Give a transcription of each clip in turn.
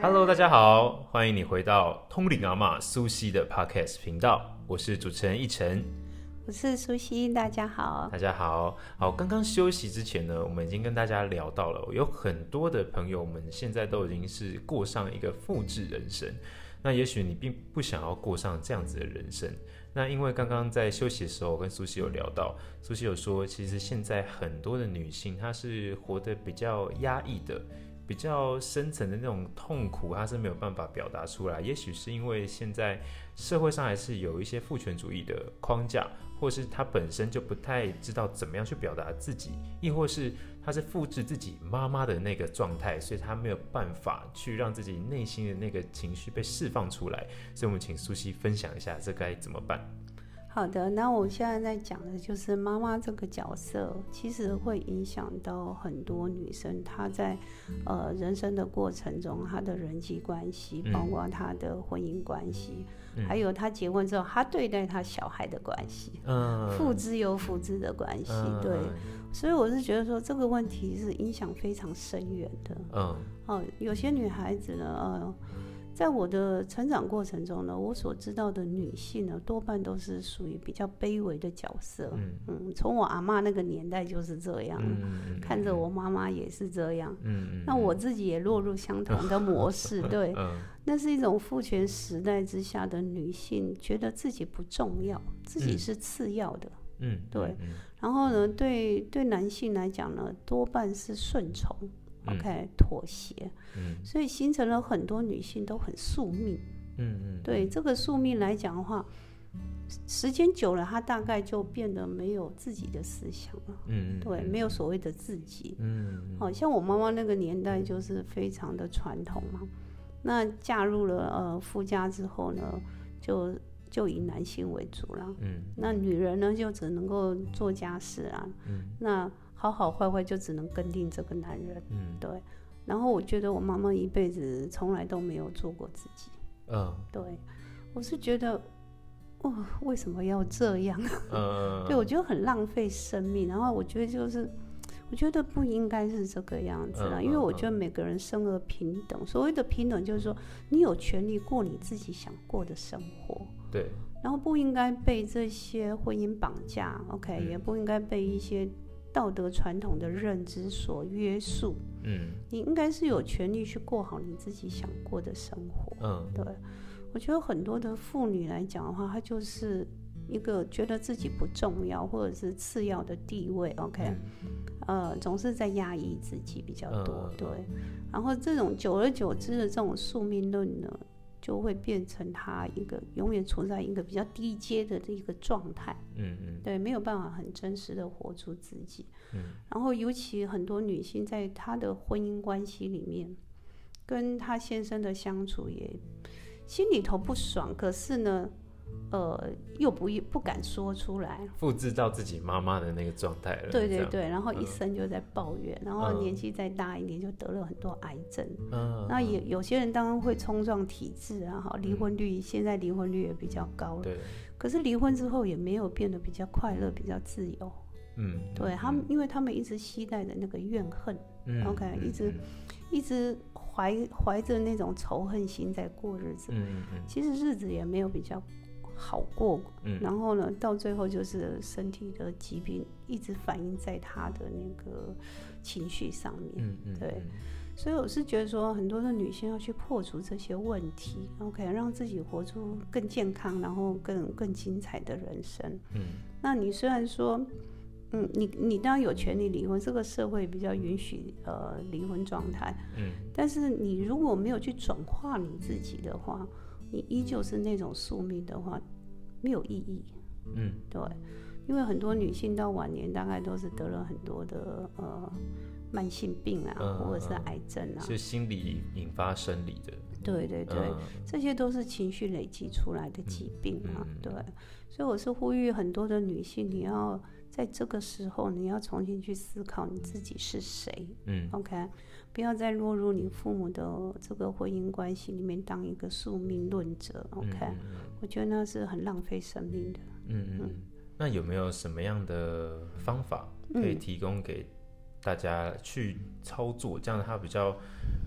Hello，大家好，欢迎你回到通灵阿玛苏西的 Podcast 频道，我是主持人奕晨。我是苏西，大家好。大家好，好，刚刚休息之前呢，我们已经跟大家聊到了，有很多的朋友们现在都已经是过上一个复制人生。那也许你并不想要过上这样子的人生。那因为刚刚在休息的时候，我跟苏西有聊到，苏西有说，其实现在很多的女性她是活得比较压抑的。比较深层的那种痛苦，她是没有办法表达出来。也许是因为现在社会上还是有一些父权主义的框架，或是她本身就不太知道怎么样去表达自己，亦或是他是复制自己妈妈的那个状态，所以他没有办法去让自己内心的那个情绪被释放出来。所以我们请苏西分享一下，这该怎么办？好的，那我现在在讲的就是妈妈这个角色，其实会影响到很多女生，她在呃人生的过程中，她的人际关系，包括她的婚姻关系，还有她结婚之后，她对待她小孩的关系，嗯，父之有父之的关系，对，所以我是觉得说这个问题是影响非常深远的，嗯，哦，有些女孩子呢，呃。在我的成长过程中呢，我所知道的女性呢，多半都是属于比较卑微的角色。嗯嗯，从我阿妈那个年代就是这样，看着我妈妈也是这样。嗯那我自己也落入相同的模式。对，那是一种父权时代之下的女性，觉得自己不重要，自己是次要的。嗯，对。然后呢，对对男性来讲呢，多半是顺从。OK，妥协，嗯，所以形成了很多女性都很宿命，嗯嗯，对这个宿命来讲的话，时间久了，她大概就变得没有自己的思想了，嗯嗯，对，没有所谓的自己，嗯，好像我妈妈那个年代就是非常的传统嘛，那嫁入了呃夫家之后呢，就就以男性为主了，嗯，那女人呢就只能够做家事啊，嗯，那。好好坏坏就只能跟定这个男人，嗯，对。然后我觉得我妈妈一辈子从来都没有做过自己，嗯，对。我是觉得，哇，为什么要这样？嗯，对我觉得很浪费生命。然后我觉得就是，我觉得不应该是这个样子了，因为我觉得每个人生而平等。所谓的平等就是说，你有权利过你自己想过的生活，对。然后不应该被这些婚姻绑架，OK，也不应该被一些。道德传统的认知所约束，嗯，你应该是有权利去过好你自己想过的生活，嗯，对。我觉得很多的妇女来讲的话，她就是一个觉得自己不重要或者是次要的地位，OK，呃，总是在压抑自己比较多，对。然后这种久而久之的这种宿命论呢？就会变成他一个永远处在一个比较低阶的这一个状态，嗯嗯，对，没有办法很真实的活出自己，嗯，然后尤其很多女性在她的婚姻关系里面，跟她先生的相处也心里头不爽，可是呢。呃，又不不敢说出来，复制到自己妈妈的那个状态了。对对对，然后一生就在抱怨，然后年纪再大一点就得了很多癌症。嗯，那也有些人当然会冲撞体质啊，哈，离婚率现在离婚率也比较高了。对。可是离婚之后也没有变得比较快乐、比较自由。嗯。对他们，因为他们一直期待的那个怨恨嗯，OK，一直一直怀怀着那种仇恨心在过日子。嗯嗯。其实日子也没有比较。好过，然后呢，到最后就是身体的疾病一直反映在他的那个情绪上面。嗯嗯，对，所以我是觉得说，很多的女性要去破除这些问题，OK，让自己活出更健康，然后更更精彩的人生。嗯，那你虽然说，嗯，你你当然有权利离婚，这个社会比较允许呃离婚状态。嗯，但是你如果没有去转化你自己的话。你依旧是那种宿命的话，没有意义。嗯，对，因为很多女性到晚年大概都是得了很多的呃慢性病啊，或者是癌症啊，是心理引发生理的。对对对，这些都是情绪累积出来的疾病嘛。对，所以我是呼吁很多的女性，你要在这个时候，你要重新去思考你自己是谁。嗯，OK。不要再落入你父母的这个婚姻关系里面当一个宿命论者，OK？我觉得那是很浪费生命的。嗯嗯。那有没有什么样的方法可以提供给大家去操作，这样他比较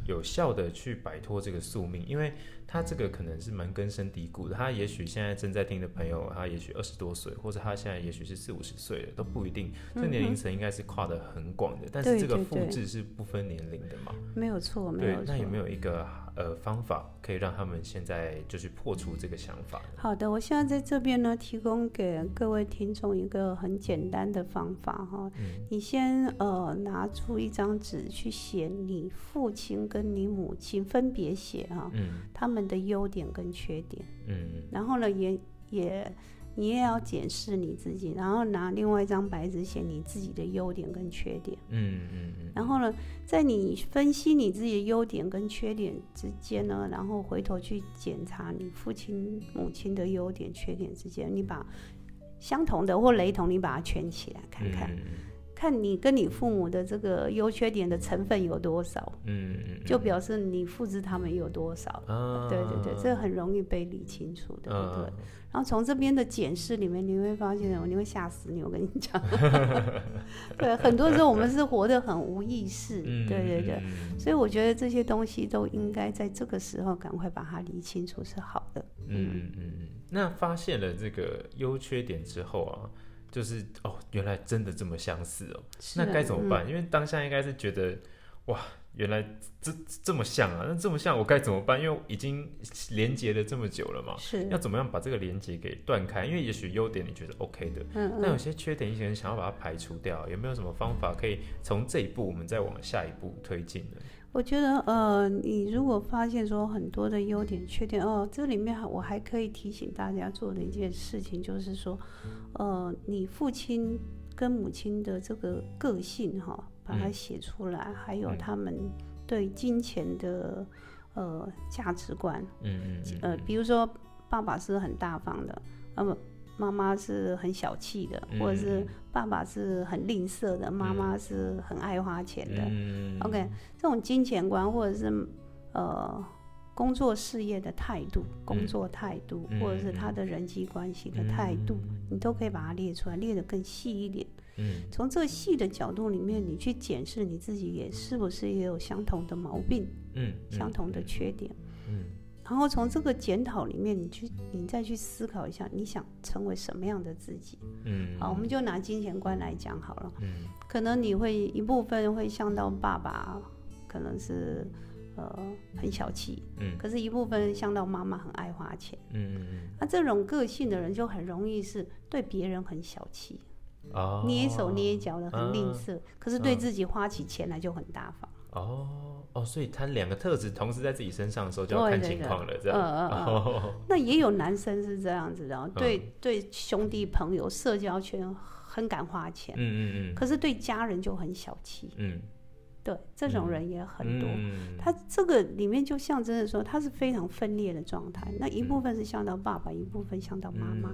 有效的去摆脱这个宿命，因为他这个可能是蛮根深蒂固的。他也许现在正在听的朋友，他也许二十多岁，或者他现在也许是四五十岁了，都不一定。这年龄层应该是跨的很广的，但是这个复制是不分年龄的嘛？没有错，没有错。那有没有一个呃方法可以让他们现在就是破除这个想法？好的，我现在在这边呢，提供给各位听众一个很简单的方法哈。嗯。你先呃拿出一张纸去写你父亲跟你母亲分别写哈。嗯。他们。的优点跟缺点，嗯，然后呢，也也你也要检视你自己，然后拿另外一张白纸写你自己的优点跟缺点，嗯嗯嗯，然后呢，在你分析你自己的优点跟缺点之间呢，然后回头去检查你父亲母亲的优点缺点之间，你把相同的或雷同，你把它圈起来看看。看你跟你父母的这个优缺点的成分有多少，嗯，就表示你复制他们有多少，对对对，这很容易被理清楚的，对不对？然后从这边的检视里面，你会发现，你会吓死你，我跟你讲，对，很多时候我们是活得很无意识，对对对，所以我觉得这些东西都应该在这个时候赶快把它理清楚是好的，嗯嗯嗯。那发现了这个优缺点之后啊。就是哦，原来真的这么相似哦，那该怎么办？因为当下应该是觉得，哇，原来这这么像啊，那这么像，我该怎么办？因为已经连接了这么久了嘛，是要怎么样把这个连接给断开？因为也许优点你觉得 OK 的，嗯，那有些缺点，一些人想要把它排除掉，有没有什么方法可以从这一步我们再往下一步推进呢？我觉得，呃，你如果发现说很多的优点、缺点，哦，这里面我还可以提醒大家做的一件事情，就是说，呃，你父亲跟母亲的这个个性，哈，把它写出来，还有他们对金钱的呃价值观，嗯嗯，呃，比如说爸爸是很大方的，那么。妈妈是很小气的，或者是爸爸是很吝啬的，妈妈是很爱花钱的。OK，这种金钱观或者是呃工作事业的态度、工作态度，或者是他的人际关系的态度，你都可以把它列出来，列得更细一点。嗯，从这个细的角度里面，你去检视你自己，也是不是也有相同的毛病？嗯，相同的缺点。嗯。然后从这个检讨里面，你去，你再去思考一下，你想成为什么样的自己？嗯，好，我们就拿金钱观来讲好了。嗯，可能你会一部分会像到爸爸，可能是呃很小气。嗯，可是一部分像到妈妈很爱花钱。嗯嗯嗯。那这种个性的人就很容易是对别人很小气，哦，捏手捏脚的很吝啬，可是对自己花起钱来就很大方。哦哦，所以他两个特质同时在自己身上的时候，就要看情况了，这样。嗯嗯嗯。那也有男生是这样子的，对对，兄弟朋友、社交圈很敢花钱，嗯嗯嗯。可是对家人就很小气，嗯。对，这种人也很多。他这个里面就象征着说，他是非常分裂的状态。那一部分是像到爸爸，一部分像到妈妈。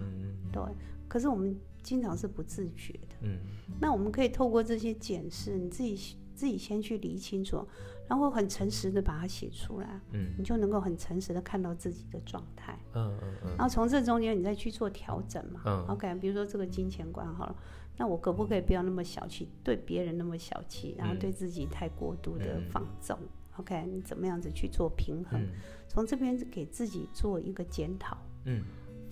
对。可是我们经常是不自觉的。嗯。那我们可以透过这些检视，你自己。自己先去理清楚，然后很诚实的把它写出来，嗯，你就能够很诚实的看到自己的状态，嗯嗯嗯，然后从这中间你再去做调整嘛，嗯，OK，比如说这个金钱观好了，那我可不可以不要那么小气，对别人那么小气，然后对自己太过度的放纵，OK，你怎么样子去做平衡？从这边给自己做一个检讨，嗯。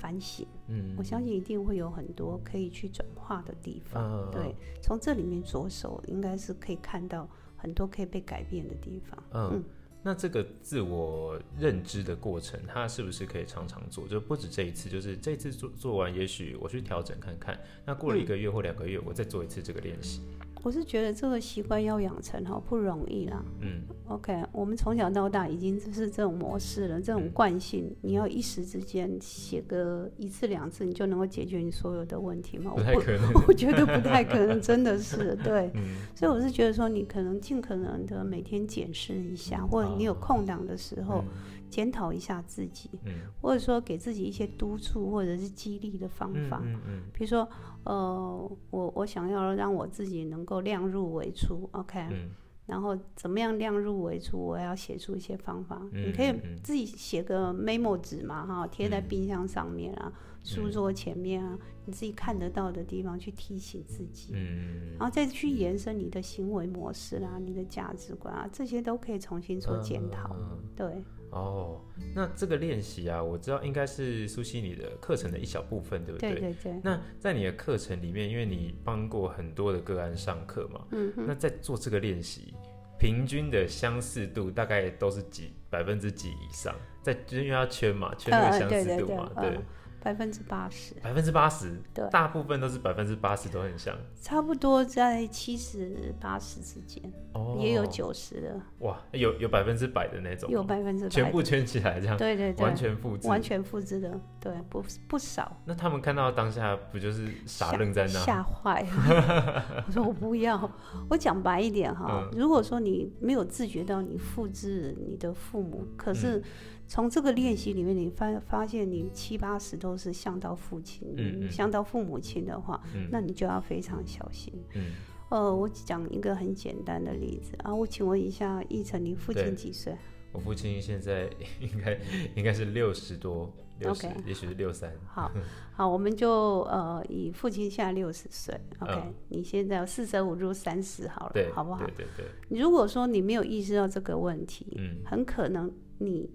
反省，嗯，我相信一定会有很多可以去转化的地方。对，从这里面着手，应该是可以看到很多可以被改变的地方。嗯，那这个自我认知的过程，它是不是可以常常做？就不止这一次，就是这次做做完，也许我去调整看看。那过了一个月或两个月，我再做一次这个练习。我是觉得这个习惯要养成哈不容易啦。嗯，OK，我们从小到大已经就是这种模式了，这种惯性，你要一时之间写个一次两次，你就能够解决你所有的问题吗？不太可能，我觉得不太可能，真的是 对。所以我是觉得说，你可能尽可能的每天检视一下，或者你有空档的时候。检讨一下自己，嗯，或者说给自己一些督促或者是激励的方法，嗯嗯，比如说，呃，我我想要让我自己能够量入为出，OK，嗯，然后怎么样量入为出？我要写出一些方法，你可以自己写个 memo 纸嘛，哈，贴在冰箱上面啊，书桌前面啊，你自己看得到的地方去提醒自己，嗯然后再去延伸你的行为模式啦、你的价值观啊，这些都可以重新做检讨。嗯对，哦，那这个练习啊，我知道应该是苏西你的课程的一小部分，对不对？对对，那在你的课程里面，因为你帮过很多的个案上课嘛，嗯那在做这个练习，平均的相似度大概都是几百分之几以上？在就是因为要圈嘛，圈那个呃相对对对似度嘛，呃对，百分之八十，百分之八十，对。大部分都是百分之八十都很像，差不多在七十八十之间，哦，也有九十的，哇，有有百分之百的那种，有百分之百，全部圈起来这样，对对对，完全复制，完全复制的，对，不不少。那他们看到当下不就是傻愣在那？吓坏了。我说我不要。我讲白一点哈，嗯。如果说你没有自觉到你复制你的父母，可是嗯从这个练习里面，你发发现你七八十都是像到父亲，嗯嗯。像到父母亲的话，嗯。那你就要非常小心。嗯，呃，我讲一个很简单的例子啊，我请问一下，奕晨，你父对亲几岁？我父亲现在应该 应该是六十多，六十也许是六三，好好，我们就呃以父亲现在六十岁，OK，、嗯你现在四舍五入三十好了对，，好不好？对？对对，如果说你没有意识到这个问题，嗯。很可能你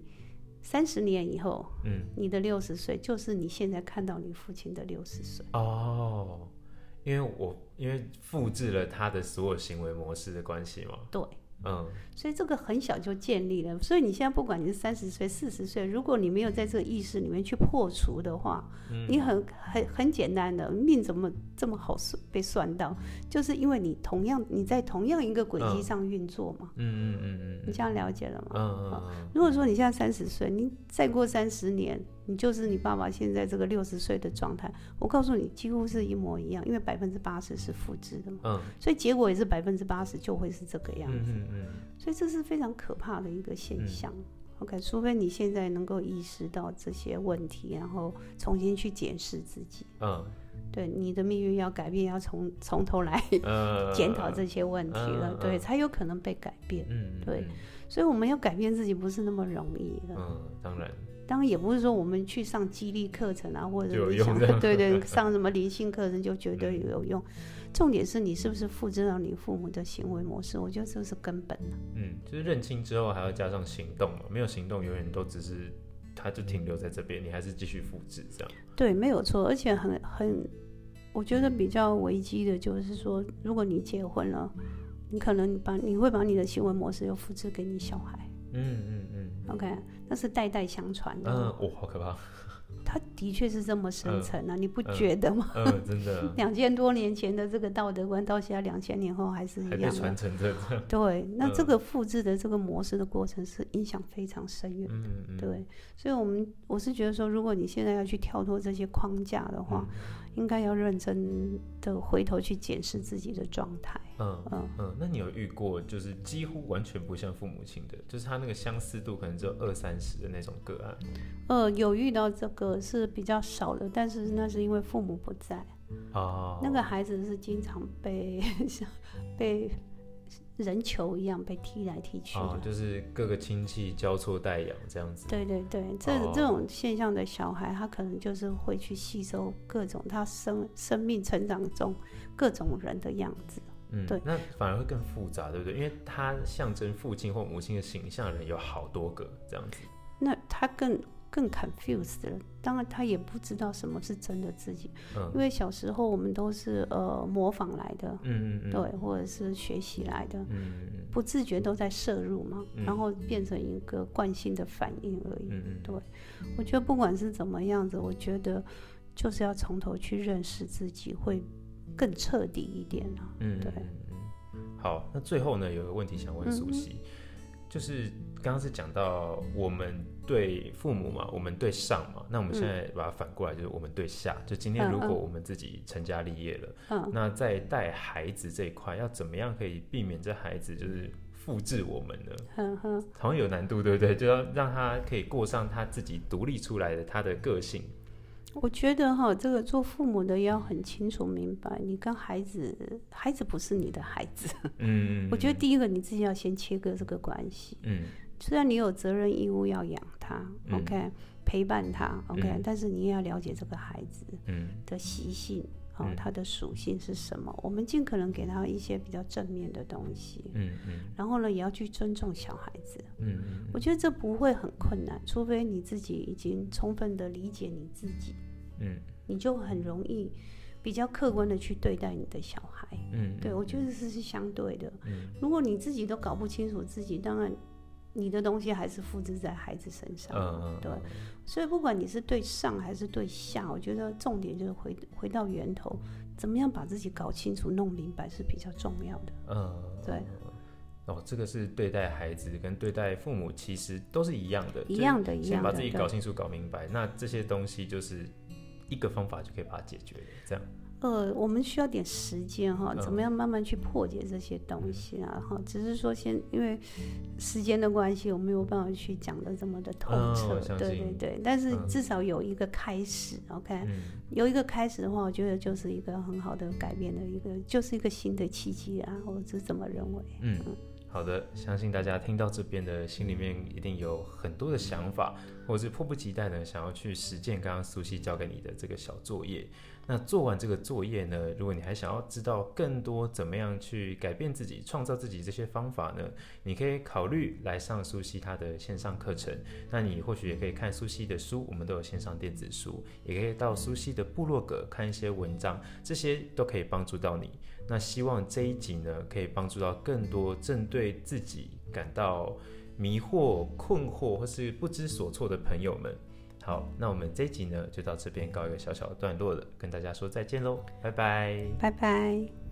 三十年以后，嗯，你的六十岁就是你现在看到你父亲的六十岁。哦，因为我因为复制了他的所有行为模式的关系嘛，对，嗯所以这个很小就建立了。所以你现在不管你是三十岁、四十岁，如果你没有在这个意识里面去破除的话，嗯你很很很简单的命怎么这么好算被算到，就是因为你同样你在同样一个轨迹嗯上运作嘛。嗯嗯嗯嗯你这样了解了吗？嗯嗯嗯如果说你现在三十岁，你再过三十年，你就是你爸爸现在这个六十岁的状态，我告诉你，几乎是一模一样，因为百分之八十是复制的嘛，嗯所以结果也是百分之八十就会是这个样子，嗯嗯嗯所以这是非常可怕的一个现象。OK，除非你现在能够意识到这些问题，然后重新去检视自己，嗯对你的命运要改变，要从从头来呃 检讨这些问题了，嗯嗯对，才有可能被改变。嗯对嗯所以我们要改变自己不是那么容易的。嗯，当然，当然也不是说我们去上激励课程啊，或者你想 对对 上什么灵性课程就绝对有用。重点是你是不是复制到你父母的行为模式？我觉得这是根本的。嗯，就是认清之后还要加上行动嘛，没有行动永远都只是它就停留在这边，你还是继续复制这样。对，没有错，而且很很，我觉得比较危机的就是说，如果你结婚了，你可能把你会把你的行为模式又复制给你小孩。嗯嗯嗯 OK，那是代代相传的。嗯，哇，好可怕，它的确是这么深层啊，你不嗯觉得吗？嗯，真的 两千多年前的这个道德观，到现在两千年后还是一样的还被传。承着。对，那这嗯个复制的这个模式的过程是影响非常深远。嗯嗯，对，所以我们我是觉得说，如果你现在要去跳脱这些框架的话，应该要认真的回头去检视自己的状态。嗯嗯嗯，那你有遇过就是几乎完全不像父母亲的，就是他那个相似度可能只有二三十的那种个案？呃，有遇到这个是比较少的，但是那是因为父母不在，哦，那个孩子是经常被 被人球一样被踢来踢去。哦，就是各个亲戚交错代养这样子。对对对，这、哦这种现象的小孩，他可能就是会去吸收各种他生生命成长中各种人的样子。嗯，对那反而会更复杂，对不对？因为他象征父亲或母亲的形象的人有好多个这样子。那他更更 confused 了。当然，他也不知道什么是真的自己，嗯因为小时候我们都是呃模仿来的，嗯嗯嗯，对，或者是学习来的，嗯嗯不自觉都在摄入嘛，嗯然后变成一个惯性的反应而已。嗯嗯对，我觉得不管是怎么样子，我觉得就是要从头去认识自己，会更彻底一点啊。嗯，对好，那最后呢，有个问题想问苏西，就是刚刚是讲到我们对父母嘛，我们对上嘛，那我们现在把它反过来，就是我们对下。就今天嗯如果嗯我们自己成家立业了，嗯，那在带孩子这一块，要怎么样可以避免这孩子就是复制我们呢？哼哼，好像有难度，对不对？就要让他可以过上他自己独立出来的他的个性。我觉得哈，这个做父母的要很清楚明白，你跟孩子，孩子不是你的孩子。嗯，我觉得第一个你自己要先切割这个关系。嗯虽然你有责任义务要养他、嗯 o k 陪伴他，OK，、嗯但是你也要了解这个孩子嗯的习性，哦，嗯他的属性是什么，我们尽可能给他一些比较正面的东西，嗯嗯然后呢，也要去尊重小孩子。嗯嗯我觉得这不会很困难，除非你自己已经充分的理解你自己，嗯你就很容易比较客观的去对待你的小孩。嗯，对，我觉得这是相对的。嗯如果你自己都搞不清楚自己，当然你的东西还是复制在孩子身上。嗯对，所以不管你是对上还是对下，我觉得重点就是回回到源头，怎么样把自己搞清楚、弄明白是比较重要的。嗯对。哦，这个是对待孩子跟对待父母其实都是一样的，一样的就是先把自己搞清楚、搞明白，那这些东西就是一个方法就可以把它解决。这样，呃，我们需要点时间哈，嗯怎么样慢慢去破解这些东西啊？哈，只是说先因为时间的关系，我没有办法去讲的这么的透嗯彻。对对对，但是嗯至少有一个开始，OK，、嗯有一个开始的话，我觉得就是一个很好的改变的一个，就是一个新的契机啊，我是这么认为。嗯，好的，相信大家听到这边的心里面一定有很多的想法，或者是迫不及待的想要去实践刚刚苏西教给你的这个小作业。那做完这个作业呢，如果你还想要知道更多怎么样去改变自己、创造自己这些方法呢，你可以考虑来上苏西他的线上课程。那你或许也可以看苏西的书，我们都有线上电子书，也可以到苏西的部落格看一些文章，这些都可以帮助到你。那希望这一集呢，可以帮助到更多正对自己感到迷惑、困惑或是不知所措的朋友们。好，那我们这一集呢，就到这边告一个小小的段落了，跟大家说再见喽，拜拜。拜拜。